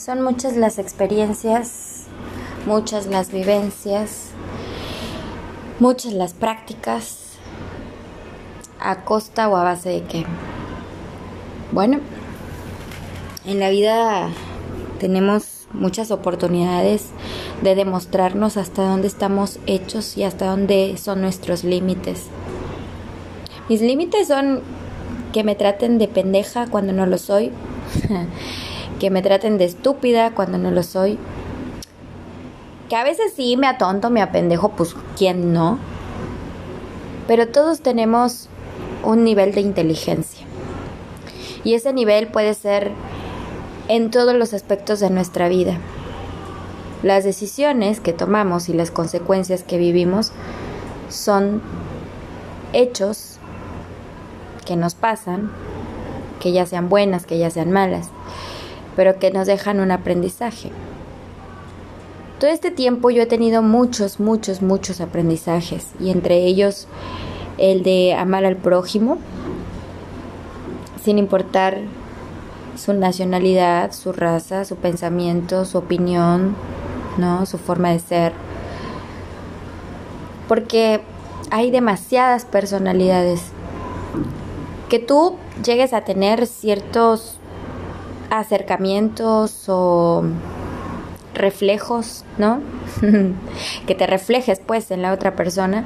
Son muchas las experiencias, muchas las vivencias, muchas las prácticas, a costa o a base de qué. Bueno, en la vida tenemos muchas oportunidades de demostrarnos hasta dónde estamos hechos y hasta dónde son nuestros límites. Mis límites son que me traten de pendeja cuando no lo soy, que me traten de estúpida cuando no lo soy, que a veces sí me atonto, me apendejo, pues quién no, pero todos tenemos un nivel de inteligencia. Y ese nivel puede ser en todos los aspectos de nuestra vida. Las decisiones que tomamos y las consecuencias que vivimos son hechos que nos pasan, que ya sean buenas, que ya sean malas, pero que nos dejan un aprendizaje. Todo este tiempo yo he tenido muchos, muchos, muchos aprendizajes y entre ellos el de amar al prójimo sin importar su nacionalidad, su raza, su pensamiento, su opinión, ¿no? su forma de ser. Porque hay demasiadas personalidades que tú llegues a tener ciertos acercamientos o reflejos, ¿no? que te reflejes pues en la otra persona.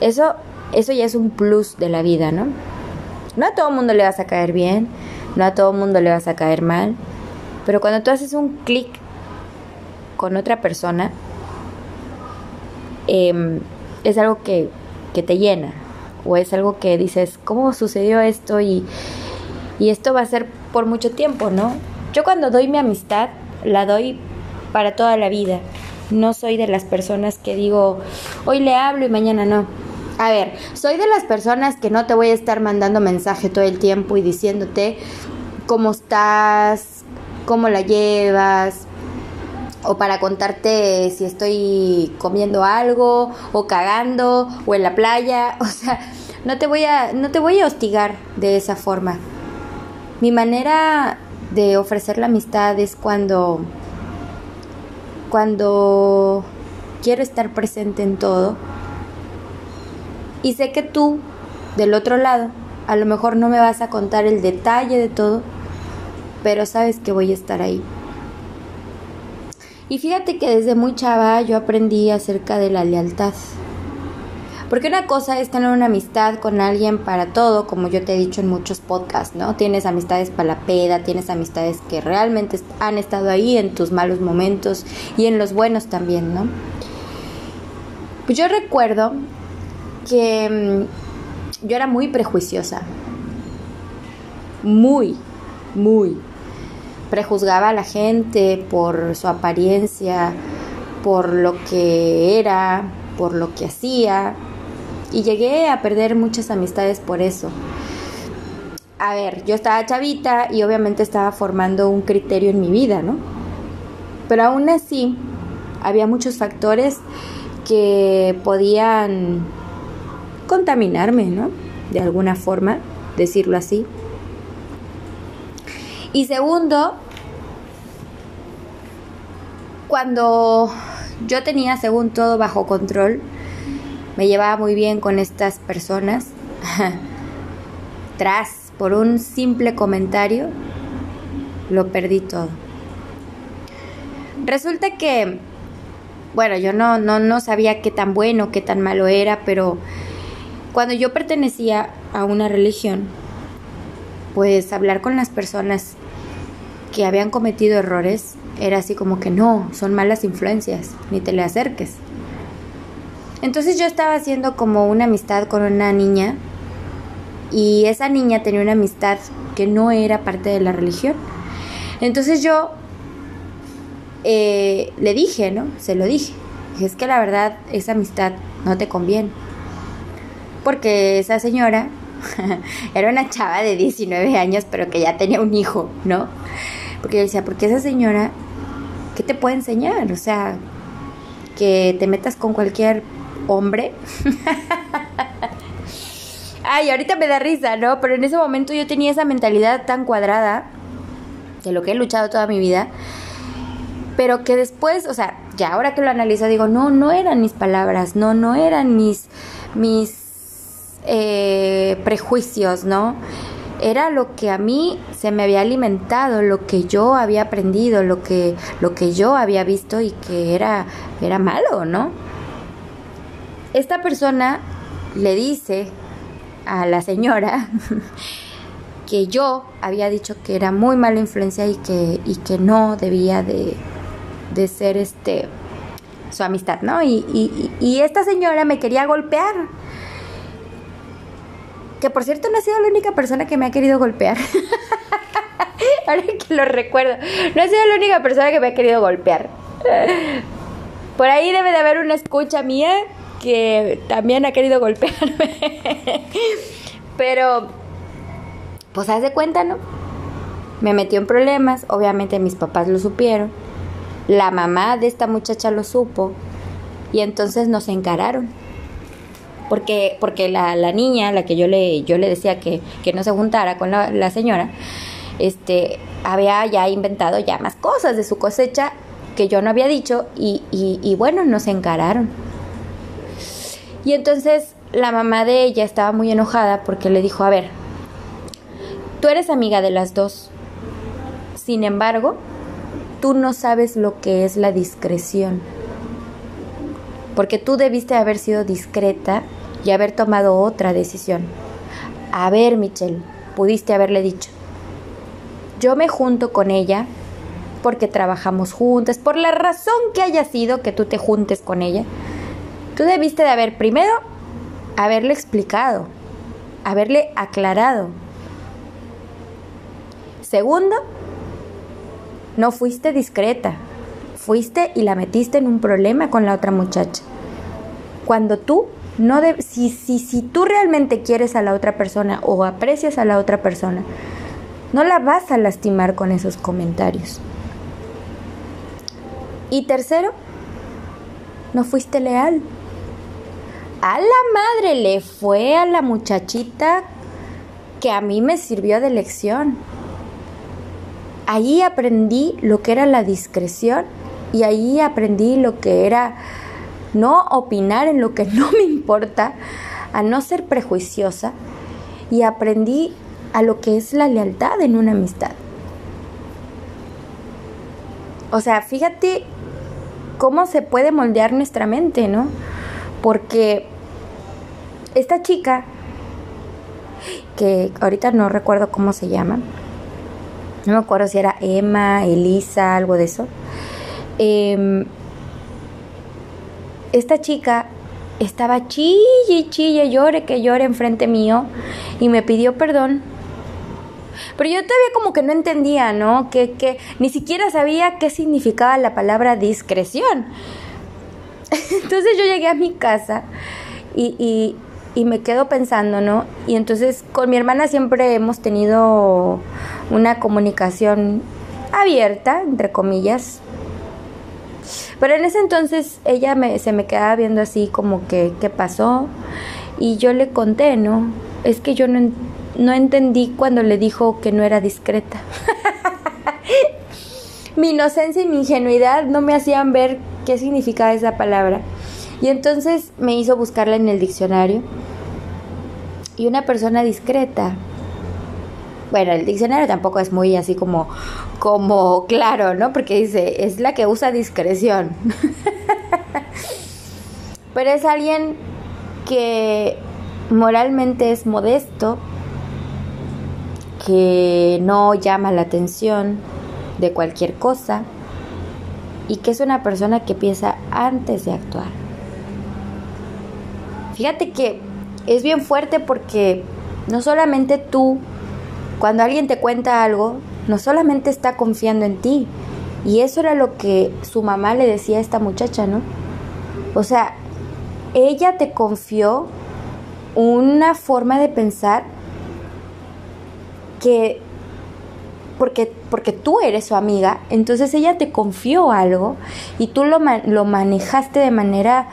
Eso eso ya es un plus de la vida, ¿no? No a todo el mundo le vas a caer bien, no a todo el mundo le vas a caer mal, pero cuando tú haces un clic con otra persona, em, es algo que, que te llena, o es algo que dices, ¿cómo sucedió esto? Y, y esto va a ser por mucho tiempo, ¿no? Yo cuando doy mi amistad, la doy para toda la vida. No soy de las personas que digo, hoy le hablo y mañana no. A ver, soy de las personas que no te voy a estar mandando mensaje todo el tiempo y diciéndote cómo estás, cómo la llevas, o para contarte si estoy comiendo algo o cagando o en la playa, o sea, no te voy a no te voy a hostigar de esa forma. Mi manera de ofrecer la amistad es cuando cuando quiero estar presente en todo y sé que tú del otro lado a lo mejor no me vas a contar el detalle de todo, pero sabes que voy a estar ahí. Y fíjate que desde muy chava yo aprendí acerca de la lealtad. Porque una cosa es tener una amistad con alguien para todo, como yo te he dicho en muchos podcasts, ¿no? Tienes amistades para la peda, tienes amistades que realmente han estado ahí en tus malos momentos y en los buenos también, ¿no? Pues yo recuerdo que mm, yo era muy prejuiciosa. Muy, muy prejuzgaba a la gente por su apariencia, por lo que era, por lo que hacía. Y llegué a perder muchas amistades por eso. A ver, yo estaba chavita y obviamente estaba formando un criterio en mi vida, ¿no? Pero aún así, había muchos factores que podían contaminarme, ¿no? De alguna forma, decirlo así. Y segundo, cuando yo tenía, según todo, bajo control, me llevaba muy bien con estas personas, tras, por un simple comentario, lo perdí todo. Resulta que, bueno, yo no, no, no sabía qué tan bueno, qué tan malo era, pero cuando yo pertenecía a una religión, pues hablar con las personas que habían cometido errores era así como que no, son malas influencias, ni te le acerques. Entonces yo estaba haciendo como una amistad con una niña y esa niña tenía una amistad que no era parte de la religión. Entonces yo eh, le dije, ¿no? Se lo dije. Es que la verdad esa amistad no te conviene. Porque esa señora era una chava de 19 años, pero que ya tenía un hijo, ¿no? Porque yo decía, porque esa señora, ¿qué te puede enseñar? O sea, que te metas con cualquier hombre. Ay, ahorita me da risa, ¿no? Pero en ese momento yo tenía esa mentalidad tan cuadrada de lo que he luchado toda mi vida, pero que después, o sea, ya ahora que lo analizo digo, no, no eran mis palabras, no, no eran mis, mis eh, prejuicios, ¿no? Era lo que a mí se me había alimentado, lo que yo había aprendido, lo que, lo que yo había visto y que era, era malo, ¿no? Esta persona le dice a la señora que yo había dicho que era muy mala influencia y que, y que no debía de, de ser este su amistad, ¿no? Y, y, esta señora me quería golpear. Que por cierto no ha sido la única persona que me ha querido golpear. Ahora que lo recuerdo. No ha sido la única persona que me ha querido golpear. Por ahí debe de haber una escucha mía que también ha querido golpearme. Pero, pues haz de cuenta, ¿no? Me metió en problemas. Obviamente mis papás lo supieron la mamá de esta muchacha lo supo y entonces nos encararon. Porque, porque la, la niña, la que yo le, yo le decía que, que no se juntara con la, señora, este, había ya inventado ya más cosas de su cosecha que yo no había dicho y, y, y, bueno, nos encararon. Y entonces la mamá de ella estaba muy enojada porque le dijo, a ver, tú eres amiga de las dos. Sin embargo, tú no sabes lo que es la discreción. Porque tú debiste haber sido discreta y haber tomado otra decisión. A ver, Michelle, pudiste haberle dicho. Yo me junto con ella porque trabajamos juntas, por la razón que haya sido que tú te juntes con ella. Tú debiste de haber primero haberle explicado, haberle aclarado. Segundo, no fuiste discreta. Fuiste y la metiste en un problema con la otra muchacha. Cuando tú no de, si, si, si tú realmente quieres a la otra persona o aprecias a la otra persona, no la vas a lastimar con esos comentarios. Y tercero, no fuiste leal. A la madre le fue a la muchachita que a mí me sirvió de lección. Allí aprendí lo que era la discreción y allí aprendí lo que era no opinar en lo que no me importa, a no ser prejuiciosa y aprendí a lo que es la lealtad en una amistad. O sea, fíjate cómo se puede moldear nuestra mente, ¿no? Porque esta chica, que ahorita no recuerdo cómo se llama, no me acuerdo si era Emma, Elisa, algo de eso. Em, esta chica estaba chille, chille, llore, que llore enfrente mío y me pidió perdón. Pero yo todavía como que no entendía, ¿no? Que, que ni siquiera sabía qué significaba la palabra discreción. Entonces yo llegué a mi casa y, y me quedo pensando, ¿no? Y entonces con mi hermana siempre hemos tenido una comunicación abierta, entre comillas. Pero en ese entonces ella me, se me quedaba viendo así como que, ¿qué pasó? Y yo le conté, ¿no? Es que yo no, no entendí cuando le dijo que no era discreta. mi inocencia y mi ingenuidad no me hacían ver qué significaba esa palabra. Y entonces me hizo buscarla en el diccionario. Y una persona discreta. Bueno, el diccionario tampoco es muy así como, como claro, ¿no? Porque dice, es la que usa discreción. Pero es alguien que moralmente es modesto, que no llama la atención de cualquier cosa y que es una persona que piensa antes de actuar. Fíjate que es bien fuerte porque no solamente tú, cuando alguien te cuenta algo, no solamente está confiando en ti. Y eso era lo que su mamá le decía a esta muchacha, ¿no? O sea, ella te confió una forma de pensar que porque, porque tú eres su amiga, entonces ella te confió algo y tú lo, lo manejaste de manera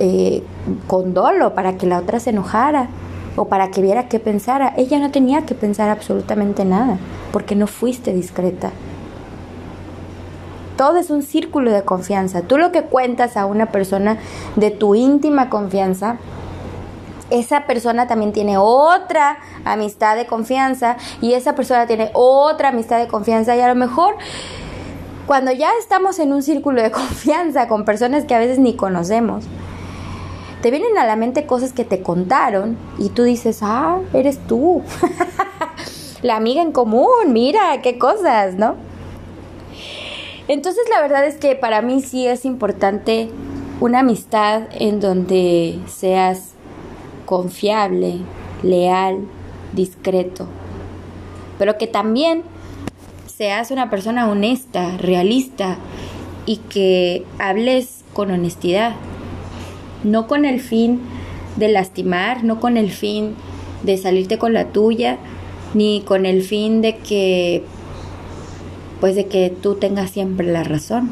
eh, con dolo para que la otra se enojara o para que viera qué pensara. Ella no tenía que pensar absolutamente nada, porque no fuiste discreta. Todo es un círculo de confianza. Tú lo que cuentas a una persona de tu íntima confianza, esa persona también tiene otra amistad de confianza y esa persona tiene otra amistad de confianza y a lo mejor cuando ya estamos en un círculo de confianza con personas que a veces ni conocemos, te vienen a la mente cosas que te contaron y tú dices, ah, eres tú. la amiga en común, mira, qué cosas, ¿no? Entonces la verdad es que para mí sí es importante una amistad en donde seas confiable, leal, discreto, pero que también seas una persona honesta, realista y que hables con honestidad, no con el fin de lastimar, no con el fin de salirte con la tuya, ni con el fin de que pues de que tú tengas siempre la razón.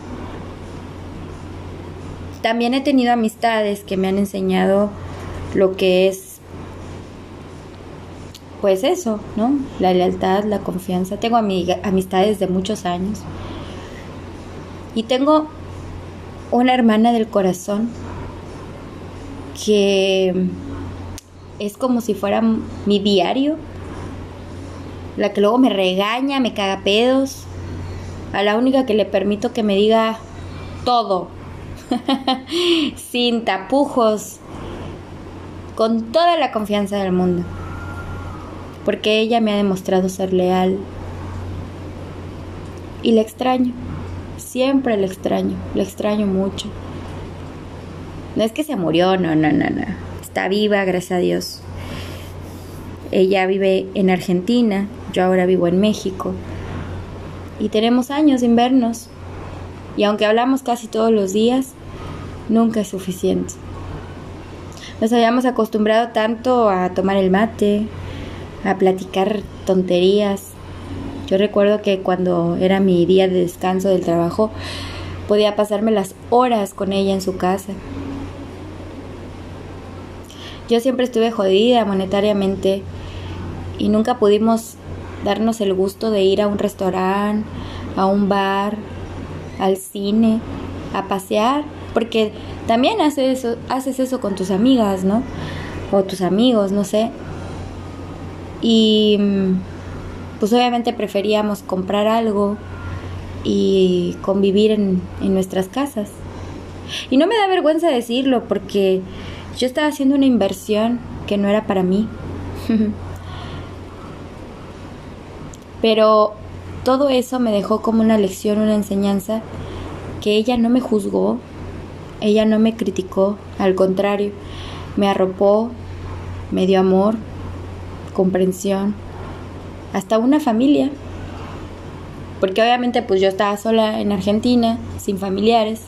También he tenido amistades que me han enseñado lo que es pues eso, ¿no? La lealtad, la confianza. Tengo amistades de muchos años. Y tengo una hermana del corazón que es como si fuera mi diario. La que luego me regaña, me caga pedos, a la única que le permito que me diga todo, sin tapujos, con toda la confianza del mundo, porque ella me ha demostrado ser leal y le extraño, siempre le extraño, le extraño mucho. No es que se murió, no, no, no, no. Está viva, gracias a Dios. Ella vive en Argentina, yo ahora vivo en México y tenemos años sin vernos. Y aunque hablamos casi todos los días, nunca es suficiente. Nos habíamos acostumbrado tanto a tomar el mate, a platicar tonterías. Yo recuerdo que cuando era mi día de descanso del trabajo, podía pasarme las horas con ella en su casa. Yo siempre estuve jodida monetariamente y nunca pudimos darnos el gusto de ir a un restaurante, a un bar, al cine, a pasear, porque también haces eso, haces eso con tus amigas, ¿no? O tus amigos, no sé. Y pues obviamente preferíamos comprar algo y convivir en, en nuestras casas. Y no me da vergüenza decirlo porque yo estaba haciendo una inversión que no era para mí. Pero todo eso me dejó como una lección, una enseñanza, que ella no me juzgó, ella no me criticó, al contrario, me arropó, me dio amor, comprensión, hasta una familia, porque obviamente pues yo estaba sola en Argentina, sin familiares,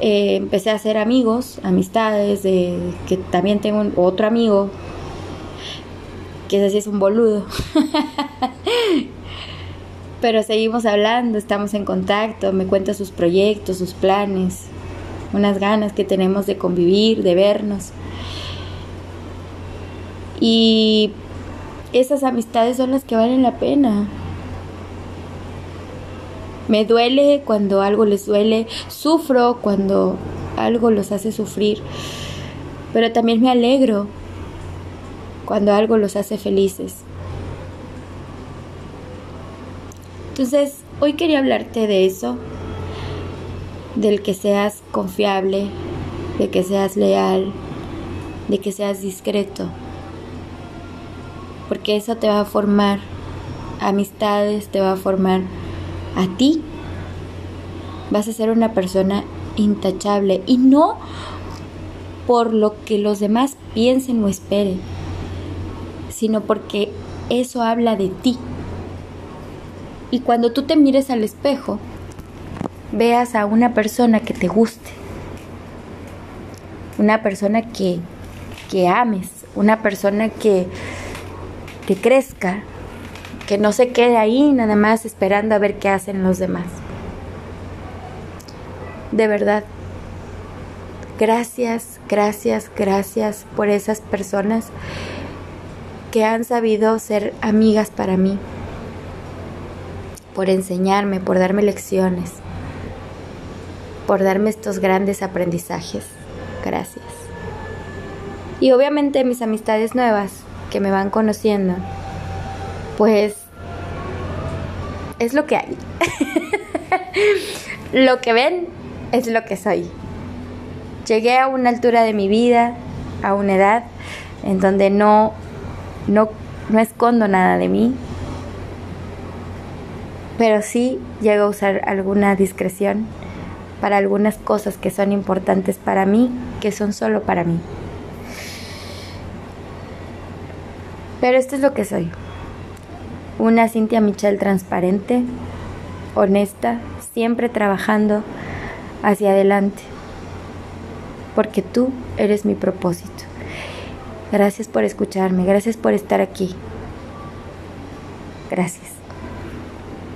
eh, empecé a hacer amigos, amistades, de, que también tengo otro amigo que ese sí es un boludo. Pero seguimos hablando, estamos en contacto, me cuenta sus proyectos, sus planes, unas ganas que tenemos de convivir, de vernos. Y esas amistades son las que valen la pena. Me duele cuando algo les duele, sufro cuando algo los hace sufrir, pero también me alegro cuando algo los hace felices. Entonces, hoy quería hablarte de eso, del que seas confiable, de que seas leal, de que seas discreto, porque eso te va a formar amistades, te va a formar a ti. Vas a ser una persona intachable y no por lo que los demás piensen o esperen, sino porque eso habla de ti. Y cuando tú te mires al espejo, veas a una persona que te guste, una persona que, que ames, una persona que te crezca, que no se quede ahí nada más esperando a ver qué hacen los demás. De verdad, Gracias, gracias, gracias por esas personas que han sabido ser amigas para mí, por enseñarme, por darme lecciones, por darme estos grandes aprendizajes. Gracias. Y obviamente mis amistades nuevas que me van conociendo, pues es lo que hay. lo que ven es lo que soy. Llegué a una altura de mi vida, a una edad en donde no no, no escondo nada de mí, pero sí llego a usar alguna discreción para algunas cosas que son importantes para mí, que son solo para mí. Pero esto es lo que soy. Una Cintia Michelle transparente, honesta, siempre trabajando hacia adelante. Porque tú eres mi propósito. Gracias por escucharme, gracias por estar aquí. Gracias.